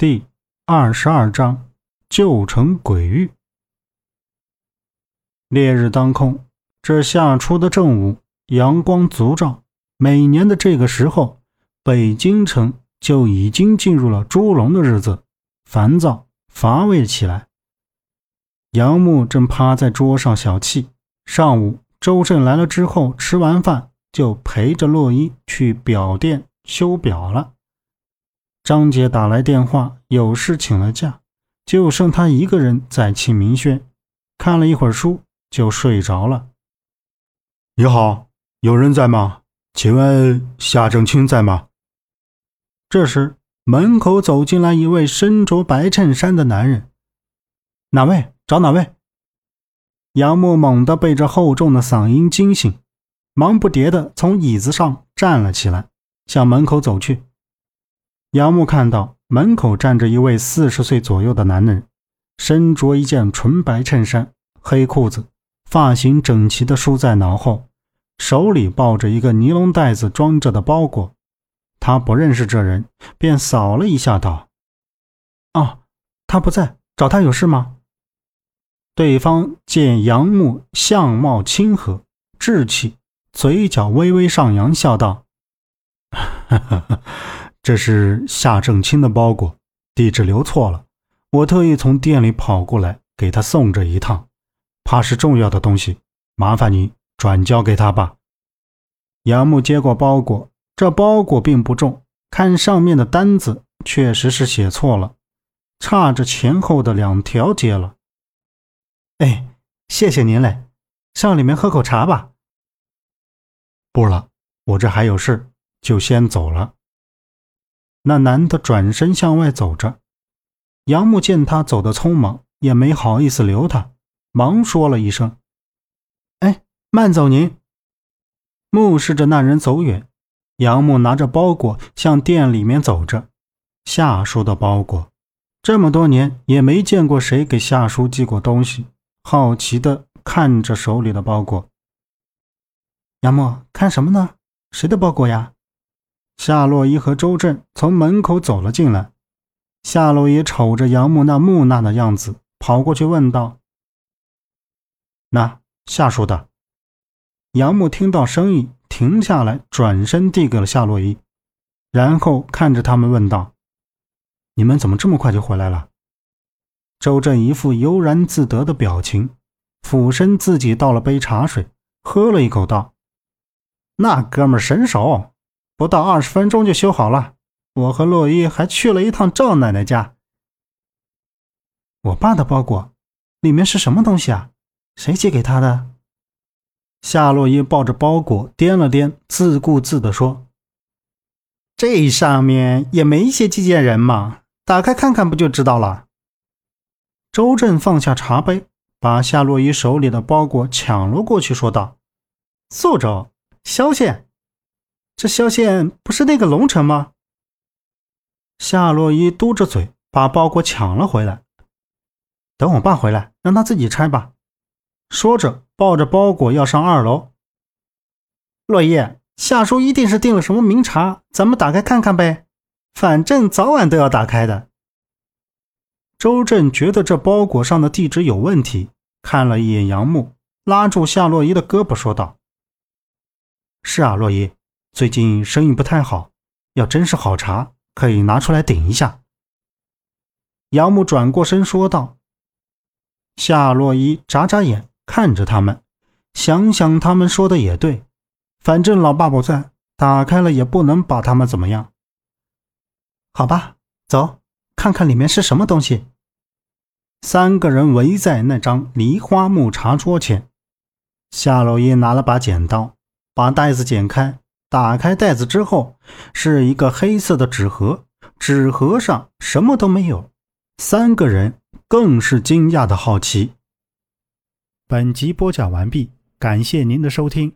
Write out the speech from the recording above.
第二十二章旧城鬼域。烈日当空，这夏初的正午，阳光足照。每年的这个时候，北京城就已经进入了猪笼的日子，烦躁乏味起来。杨木正趴在桌上小憩。上午，周震来了之后，吃完饭就陪着洛伊去表店修表了。张姐打来电话，有事请了假，就剩她一个人在庆明轩，看了一会儿书就睡着了。你好，有人在吗？请问夏正清在吗？这时门口走进来一位身着白衬衫的男人。哪位？找哪位？杨木猛地被这厚重的嗓音惊醒，忙不迭地从椅子上站了起来，向门口走去。杨木看到门口站着一位四十岁左右的男人，身着一件纯白衬衫、黑裤子，发型整齐地梳在脑后，手里抱着一个尼龙袋子装着的包裹。他不认识这人，便扫了一下，道：“哦，他不在，找他有事吗？”对方见杨木相貌亲和、稚气，嘴角微微上扬，笑道：“哈哈哈。”这是夏正清的包裹，地址留错了，我特意从店里跑过来给他送这一趟，怕是重要的东西，麻烦你转交给他吧。杨木接过包裹，这包裹并不重，看上面的单子确实是写错了，差着前后的两条街了。哎，谢谢您嘞，上里面喝口茶吧。不了，我这还有事，就先走了。那男的转身向外走着，杨木见他走得匆忙，也没好意思留他，忙说了一声：“哎，慢走您。”目视着那人走远，杨木拿着包裹向店里面走着。夏叔的包裹，这么多年也没见过谁给夏叔寄过东西，好奇的看着手里的包裹。杨木看什么呢？谁的包裹呀？夏洛伊和周震从门口走了进来，夏洛伊瞅着杨木那木讷的样子，跑过去问道：“那夏叔的？”杨木听到声音，停下来，转身递给了夏洛伊，然后看着他们问道：“你们怎么这么快就回来了？”周震一副悠然自得的表情，俯身自己倒了杯茶水，喝了一口，道：“那哥们神手。”不到二十分钟就修好了。我和洛伊还去了一趟赵奶奶家。我爸的包裹里面是什么东西啊？谁寄给他的？夏洛伊抱着包裹掂了掂，自顾自地说：“这上面也没写寄件人嘛，打开看看不就知道了。”周震放下茶杯，把夏洛伊手里的包裹抢了过去，说道：“苏州萧县。”这萧县不是那个龙城吗？夏洛伊嘟着嘴，把包裹抢了回来。等我爸回来，让他自己拆吧。说着，抱着包裹要上二楼。洛伊，夏叔一定是订了什么名茶，咱们打开看看呗。反正早晚都要打开的。周震觉得这包裹上的地址有问题，看了一眼杨木，拉住夏洛伊的胳膊说道：“是啊，洛伊。”最近生意不太好，要真是好茶，可以拿出来顶一下。杨木转过身说道。夏洛伊眨眨眼看着他们，想想他们说的也对，反正老爸不在，打开了也不能把他们怎么样。好吧，走，看看里面是什么东西。三个人围在那张梨花木茶桌前，夏洛伊拿了把剪刀，把袋子剪开。打开袋子之后，是一个黑色的纸盒，纸盒上什么都没有。三个人更是惊讶的好奇。本集播讲完毕，感谢您的收听。